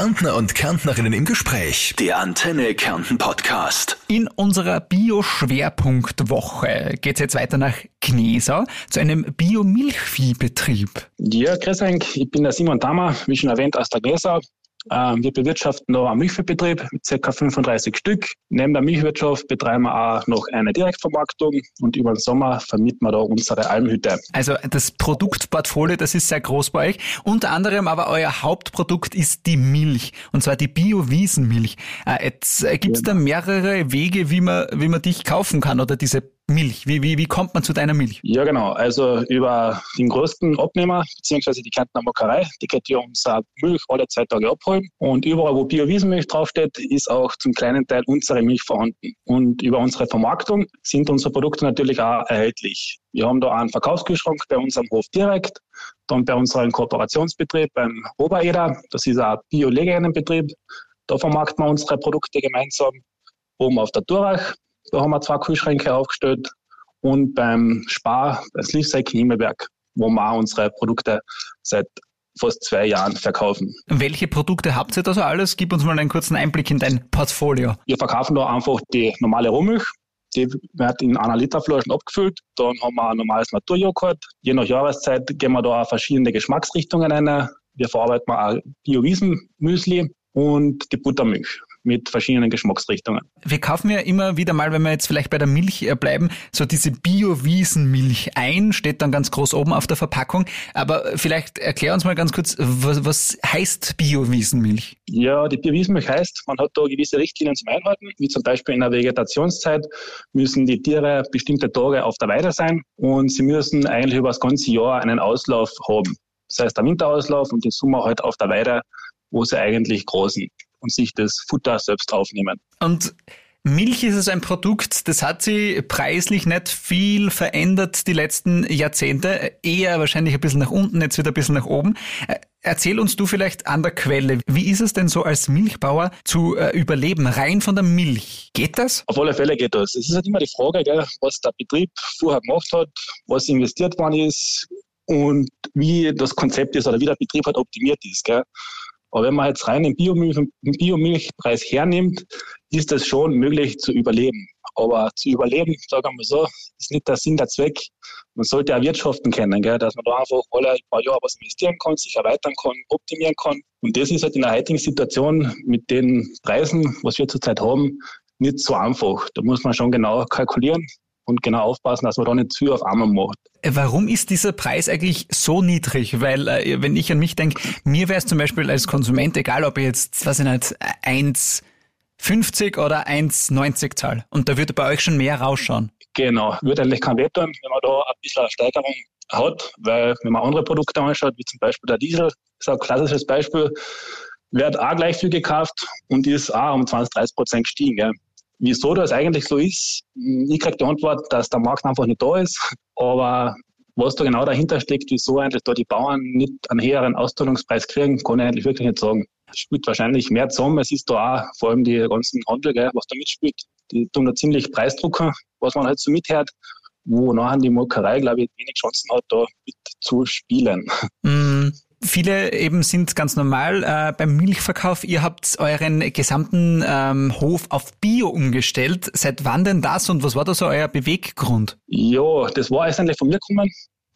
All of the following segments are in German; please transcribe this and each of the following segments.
Kärntner und Kärntnerinnen im Gespräch. Der Antenne Kärnten Podcast. In unserer Bio-Schwerpunktwoche geht es jetzt weiter nach Gnesau zu einem Bio-Milchviehbetrieb. Ja, grüß euch. Ich bin der Simon Dammer, wie schon erwähnt, aus der Gnesau. Ähm, wir bewirtschaften noch einen Milchviehbetrieb mit ca. 35 Stück. Neben der Milchwirtschaft betreiben wir auch noch eine Direktvermarktung und über den Sommer vermieten wir da unsere Almhütte. Also das Produktportfolio, das ist sehr groß bei euch. Unter anderem aber euer Hauptprodukt ist die Milch und zwar die Bio-Wiesenmilch. Äh, jetzt äh, gibt es da mehrere Wege, wie man, wie man dich kaufen kann oder diese Milch. Wie, wie, wie kommt man zu deiner Milch? Ja, genau. Also über den größten Abnehmer, beziehungsweise die Kärntner Molkerei, die geht ja unsere Milch alle zwei Tage abholen. Und überall, wo Bio-Wiesenmilch draufsteht, ist auch zum kleinen Teil unsere Milch vorhanden. Und über unsere Vermarktung sind unsere Produkte natürlich auch erhältlich. Wir haben da einen Verkaufskühlschrank bei unserem Hof direkt, dann bei unserem Kooperationsbetrieb beim Obereder, das ist ein Bio-Legerinnenbetrieb. Da vermarkten wir unsere Produkte gemeinsam. Oben auf der Durach da haben wir zwei Kühlschränke aufgestellt und beim Spar, das Liefsec Himmelberg, wo wir auch unsere Produkte seit fast zwei Jahren verkaufen. Welche Produkte habt ihr da so alles? Gib uns mal einen kurzen Einblick in dein Portfolio. Wir verkaufen da einfach die normale Rohmilch. Die wird in einer Literflasche abgefüllt. Dann haben wir ein normales Naturjoghurt. Je nach Jahreszeit gehen wir da auch verschiedene Geschmacksrichtungen rein. Wir verarbeiten auch Bio-Wiesen-Müsli und die Buttermilch mit verschiedenen Geschmacksrichtungen. Wir kaufen ja immer wieder mal, wenn wir jetzt vielleicht bei der Milch äh, bleiben, so diese Bio-Wiesenmilch ein, steht dann ganz groß oben auf der Verpackung. Aber vielleicht erklär uns mal ganz kurz, was, was heißt Bio-Wiesenmilch? Ja, die Bio-Wiesenmilch heißt, man hat da gewisse Richtlinien zum Einhalten, wie zum Beispiel in der Vegetationszeit müssen die Tiere bestimmte Tage auf der Weide sein und sie müssen eigentlich über das ganze Jahr einen Auslauf haben. Das heißt, der Winterauslauf und den Sommer halt auf der Weide, wo sie eigentlich großen und sich das Futter selbst aufnehmen. Und Milch ist es ein Produkt, das hat sich preislich nicht viel verändert die letzten Jahrzehnte, eher wahrscheinlich ein bisschen nach unten, jetzt wieder ein bisschen nach oben. Äh, erzähl uns du vielleicht an der Quelle, wie ist es denn so als Milchbauer zu äh, überleben, rein von der Milch? Geht das? Auf alle Fälle geht das. Es ist halt immer die Frage, gell, was der Betrieb vorher gemacht hat, was investiert worden ist und wie das Konzept ist oder wie der Betrieb halt optimiert ist. Gell. Aber wenn man jetzt rein den, Biomilch, den Biomilchpreis hernimmt, ist das schon möglich zu überleben. Aber zu überleben, sagen wir so, ist nicht der Sinn, der Zweck. Man sollte auch Wirtschaften kennen, gell? dass man da einfach alle paar Jahre was investieren kann, sich erweitern kann, optimieren kann. Und das ist halt in der heutigen Situation mit den Preisen, was wir zurzeit haben, nicht so einfach. Da muss man schon genau kalkulieren und genau aufpassen, dass man da nicht zu auf einmal macht. Warum ist dieser Preis eigentlich so niedrig? Weil, äh, wenn ich an mich denke, mir wäre es zum Beispiel als Konsument egal, ob ich jetzt, was ich nicht, 1,50 oder 1,90 zahle. Und da würde bei euch schon mehr rausschauen. Genau, würde eigentlich kein Wert tun, wenn man da ein bisschen eine Steigerung hat, weil wenn man andere Produkte anschaut, wie zum Beispiel der Diesel, das ist ein klassisches Beispiel, wird auch gleich viel gekauft und ist auch um 20, 30 Prozent gestiegen. Gell. Wieso das eigentlich so ist, ich kriege die Antwort, dass der Markt einfach nicht da ist. Aber was da genau dahinter steckt, wieso eigentlich da die Bauern nicht einen höheren Auszahlungspreis kriegen, kann ich eigentlich wirklich nicht sagen. Das spielt wahrscheinlich mehr zusammen. Es ist da auch vor allem die ganzen Handel, gell, was da mitspielt. Die tun da ziemlich preisdrucken, was man halt so mithört, wo nachher die Molkerei, glaube ich, wenig Chancen hat, da mitzuspielen. Mm. Viele eben sind ganz normal äh, beim Milchverkauf. Ihr habt euren gesamten ähm, Hof auf Bio umgestellt. Seit wann denn das und was war da so euer Beweggrund? Ja, das war eigentlich von mir gekommen,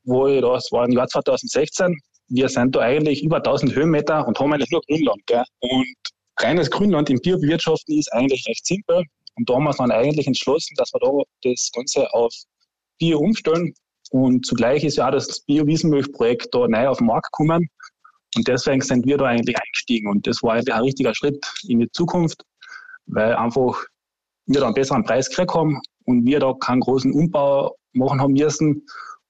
wo ich das war im Jahr 2016. Wir sind da eigentlich über 1000 Höhenmeter und haben eigentlich nur Grünland. Gell? Und reines Grünland im Biobewirtschaften ist eigentlich recht simpel. Und da haben wir uns dann eigentlich entschlossen, dass wir da das Ganze auf Bio umstellen und zugleich ist ja auch das Bio-Wiesenmilchprojekt da neu auf den Markt gekommen. Und deswegen sind wir da eigentlich eingestiegen. Und das war eigentlich ein richtiger Schritt in die Zukunft, weil einfach wir da einen besseren Preis gekriegt haben und wir da keinen großen Umbau machen haben müssen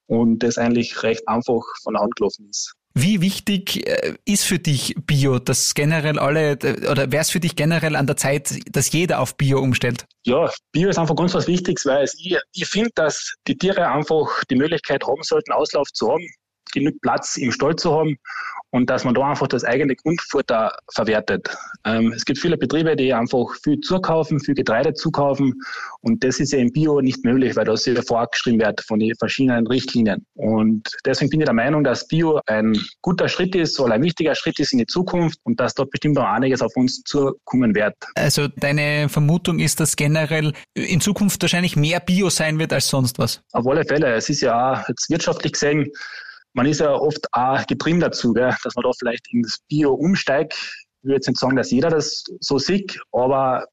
und das eigentlich recht einfach von der Hand gelaufen ist. Wie wichtig äh, ist für dich Bio, dass generell alle, oder wäre es für dich generell an der Zeit, dass jeder auf Bio umstellt? Ja, Bio ist einfach ganz was Wichtiges, weil ich, ich finde, dass die Tiere einfach die Möglichkeit haben sollten, Auslauf zu haben. Genug Platz im Stall zu haben und dass man da einfach das eigene Grundfutter verwertet. Ähm, es gibt viele Betriebe, die einfach viel zukaufen, viel Getreide zukaufen und das ist ja im Bio nicht möglich, weil das ja vorgeschrieben wird von den verschiedenen Richtlinien. Und deswegen bin ich der Meinung, dass Bio ein guter Schritt ist oder ein wichtiger Schritt ist in die Zukunft und dass dort bestimmt noch einiges auf uns zukommen wird. Also deine Vermutung ist, dass generell in Zukunft wahrscheinlich mehr Bio sein wird als sonst was? Auf alle Fälle. Es ist ja auch jetzt wirtschaftlich gesehen man ist ja oft auch getrimmt dazu, gell, dass man da vielleicht ins Bio umsteigt. Ich würde jetzt nicht sagen, dass jeder das so sieht, aber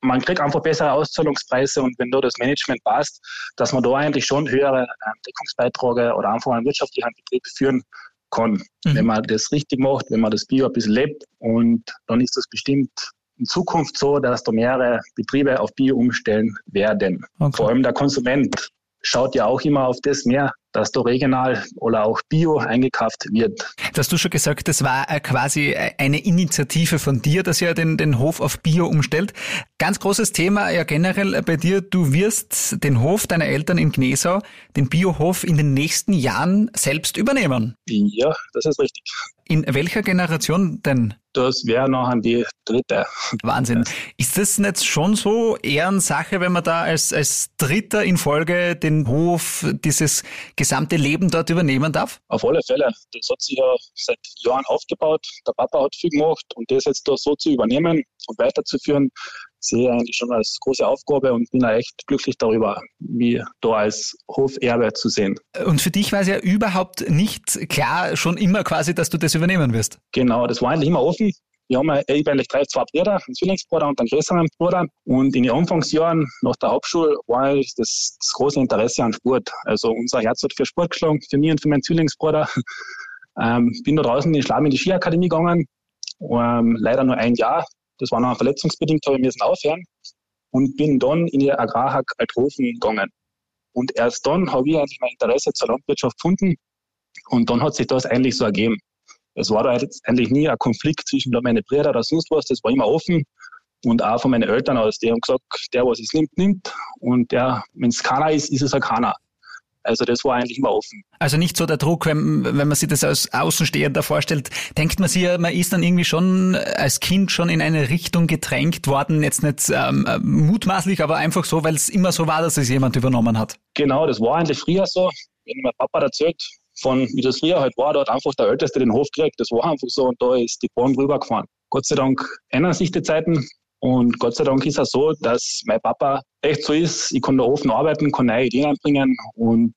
man kriegt einfach bessere Auszahlungspreise und wenn da das Management passt, dass man da eigentlich schon höhere ähm, Deckungsbeiträge oder einfach einen wirtschaftlichen Betrieb führen kann, mhm. wenn man das richtig macht, wenn man das Bio ein bisschen lebt und dann ist das bestimmt in Zukunft so, dass da mehrere Betriebe auf Bio umstellen werden. Okay. Vor allem der Konsument schaut ja auch immer auf das mehr, dass da regional oder auch bio eingekauft wird. Das hast du schon gesagt, das war äh, quasi äh, eine Initiative von dir, dass ihr den, den Hof auf Bio umstellt. Ganz großes Thema ja generell bei dir, du wirst den Hof deiner Eltern in Gnesau, den Biohof in den nächsten Jahren selbst übernehmen. Ja, das ist richtig. In welcher Generation denn? Das wäre noch an die dritte. Wahnsinn. Ist das nicht schon so Ehrensache, wenn man da als, als Dritter in Folge den Hof, dieses gesamte Leben dort übernehmen darf? Auf alle Fälle. Das hat sich ja seit Jahren aufgebaut. Der Papa hat viel gemacht und das jetzt da so zu übernehmen und weiterzuführen, sehe ich eigentlich schon als große Aufgabe und bin auch echt glücklich darüber, wie da als Hoferbe zu sehen. Und für dich war es ja überhaupt nicht klar, schon immer quasi, dass du das übernehmen wirst. Genau, das war eigentlich immer offen. Wir haben ich eigentlich drei, zwei Brüder, einen Zwillingsbruder und einen größeren Bruder. Und in den Anfangsjahren nach der Hauptschule war das, das große Interesse an Sport. Also unser Herz hat für Sport geschlagen, für mich und für meinen Zwillingsbruder. Ähm, bin da draußen in Schlam in die Skiakademie gegangen. Ähm, leider nur ein Jahr. Das war noch verletzungsbedingt, habe ich müssen aufhören. Und bin dann in die Agrarhack Althofen gegangen. Und erst dann habe ich eigentlich mein Interesse zur Landwirtschaft gefunden. Und dann hat sich das eigentlich so ergeben. Es war da jetzt eigentlich nie ein Konflikt zwischen meinen Brüdern oder sonst was. Das war immer offen. Und auch von meinen Eltern aus. Die haben gesagt, der, was es nimmt, nimmt. Und der, wenn es keiner ist, ist es auch keiner. Also das war eigentlich immer offen. Also nicht so der Druck, wenn, wenn man sich das als Außenstehender vorstellt, denkt man sich ja, man ist dann irgendwie schon als Kind schon in eine Richtung gedrängt worden, jetzt nicht ähm, mutmaßlich, aber einfach so, weil es immer so war, dass es jemand übernommen hat. Genau, das war eigentlich früher so. Wenn mein Papa erzählt, von wie das früher halt war, hat einfach der Älteste den Hof gekriegt. Das war einfach so und da ist die Bahn rübergefahren. Gott sei Dank ändern sich die Zeiten und Gott sei Dank ist es so, dass mein Papa echt so ist, ich kann da offen arbeiten, kann neue Ideen einbringen und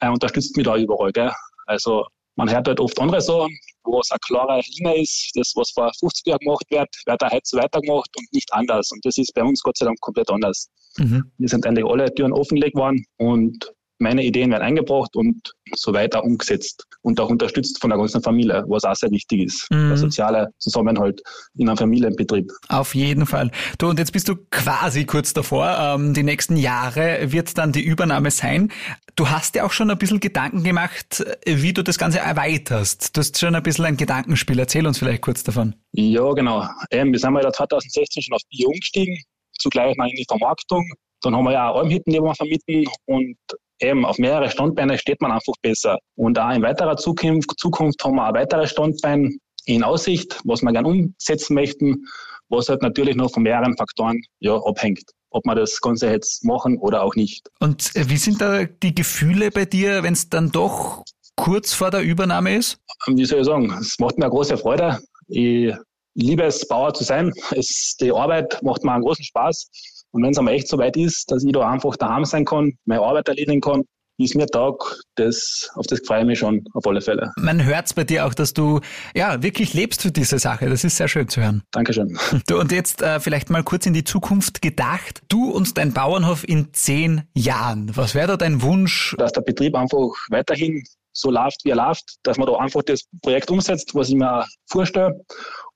er unterstützt mich da überall. Gell? Also man hört halt oft andere so, wo es eine klare Linie ist, das, was vor 50 Jahren gemacht wird, wird da heute so weitergemacht und nicht anders. Und das ist bei uns Gott sei Dank komplett anders. Mhm. Wir sind eigentlich alle Türen offengelegt worden und meine Ideen werden eingebracht und so weiter umgesetzt und auch unterstützt von der ganzen Familie, was auch sehr wichtig ist. Mhm. Der soziale Zusammenhalt in einem Familienbetrieb. Auf jeden Fall. Du, und jetzt bist du quasi kurz davor. Ähm, die nächsten Jahre wird dann die Übernahme sein. Du hast ja auch schon ein bisschen Gedanken gemacht, wie du das Ganze erweiterst. Du hast schon ein bisschen ein Gedankenspiel. Erzähl uns vielleicht kurz davon. Ja, genau. Ähm, wir sind mal 2016 schon auf Bio umgestiegen, zugleich mal in die Vermarktung. Dann haben wir ja auch Almhütten, die wir vermieten und eben auf mehrere Standbeine steht man einfach besser. Und auch in weiterer Zukunft, Zukunft haben wir auch weitere Standbeine in Aussicht, was wir gerne umsetzen möchten, was halt natürlich noch von mehreren Faktoren ja, abhängt ob wir das Ganze jetzt machen oder auch nicht. Und äh, wie sind da die Gefühle bei dir, wenn es dann doch kurz vor der Übernahme ist? Wie soll ich sagen, es macht mir eine große Freude. Ich liebe es, Bauer zu sein. Es, die Arbeit macht mir einen großen Spaß. Und wenn es einmal echt so weit ist, dass ich da einfach daheim sein kann, meine Arbeit erledigen kann, wie es mir tag, das, auf das freue ich mich schon, auf alle Fälle. Man hört es bei dir auch, dass du ja wirklich lebst für diese Sache. Das ist sehr schön zu hören. Dankeschön. Du, und jetzt äh, vielleicht mal kurz in die Zukunft gedacht. Du und dein Bauernhof in zehn Jahren. Was wäre da dein Wunsch? Dass der Betrieb einfach weiterhin so läuft, wie er läuft, dass man da einfach das Projekt umsetzt, was ich mir vorstelle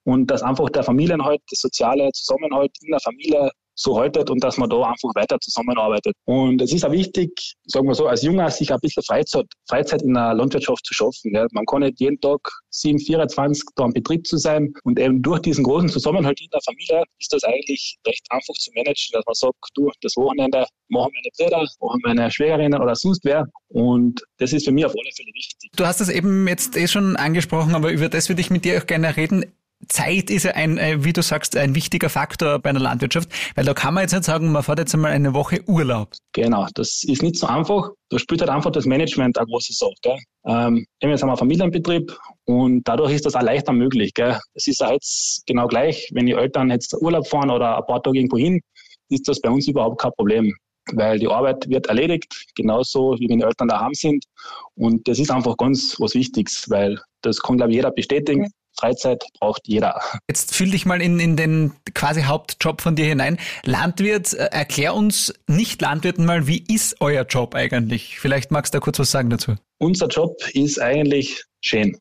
und dass einfach der Familienhalt, das soziale Zusammenhalt in der Familie so haltet und dass man da einfach weiter zusammenarbeitet. Und es ist auch wichtig, sagen wir so, als Junger sich ein bisschen Freizeit, Freizeit in der Landwirtschaft zu schaffen. Ja. Man kann nicht jeden Tag 7, 24 da am Betrieb zu sein und eben durch diesen großen Zusammenhalt in der Familie ist das eigentlich recht einfach zu managen, dass man sagt, du, das Wochenende machen meine Brüder, machen meine Schwägerinnen oder sonst wer. Und das ist für mich auf alle Fälle wichtig. Du hast es eben jetzt eh schon angesprochen, aber über das würde ich mit dir auch gerne reden. Zeit ist ja ein, äh, wie du sagst, ein wichtiger Faktor bei einer Landwirtschaft, weil da kann man jetzt nicht sagen, man fährt jetzt einmal eine Woche Urlaub. Genau, das ist nicht so einfach. Da spielt halt einfach das Management eine große Sache. Gell? Ähm, jetzt haben einen Familienbetrieb und dadurch ist das auch leichter möglich. Es ist ja jetzt genau gleich, wenn die Eltern jetzt Urlaub fahren oder ein paar Tage irgendwo hin, ist das bei uns überhaupt kein Problem weil die Arbeit wird erledigt, genauso wie wenn die Eltern daheim sind. Und das ist einfach ganz was Wichtiges, weil das kann, glaube ich, jeder bestätigen. Freizeit braucht jeder. Jetzt fühl dich mal in, in den quasi Hauptjob von dir hinein. Landwirt, äh, erklär uns Nicht-Landwirten mal, wie ist euer Job eigentlich? Vielleicht magst du da kurz was sagen dazu. Unser Job ist eigentlich schön.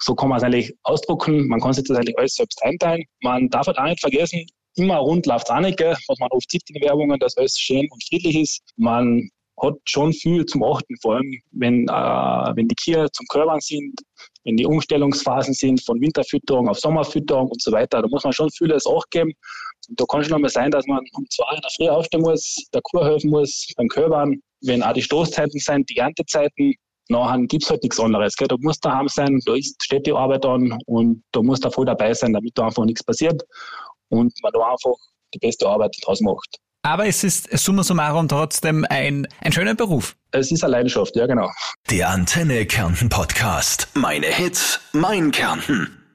So kann man es eigentlich ausdrucken. Man kann sich das eigentlich alles selbst einteilen. Man darf halt auch nicht vergessen, immer rund läuft es auch nicht, gell? was man oft sieht in Werbungen, dass alles schön und friedlich ist. Man hat schon viel zum Achten, vor allem wenn, äh, wenn die Kühe zum Körbern sind, wenn die Umstellungsphasen sind von Winterfütterung auf Sommerfütterung und so weiter. Da muss man schon vieles Acht geben. Und da kann schon einmal sein, dass man um zwei in der Früh aufstehen muss, der Kuh helfen muss beim Körbern, wenn auch die Stoßzeiten sind, die Erntezeiten, nachher gibt es halt nichts anderes. Gell? Da muss daheim sein, da ist, steht die Arbeit an und da muss da voll dabei sein, damit da einfach nichts passiert und man da einfach die beste Arbeit draus macht. Aber es ist summa summarum trotzdem ein, ein schöner Beruf. Es ist eine Leidenschaft, ja genau. Der Antenne Kärnten Podcast. Meine Hits, mein Kärnten.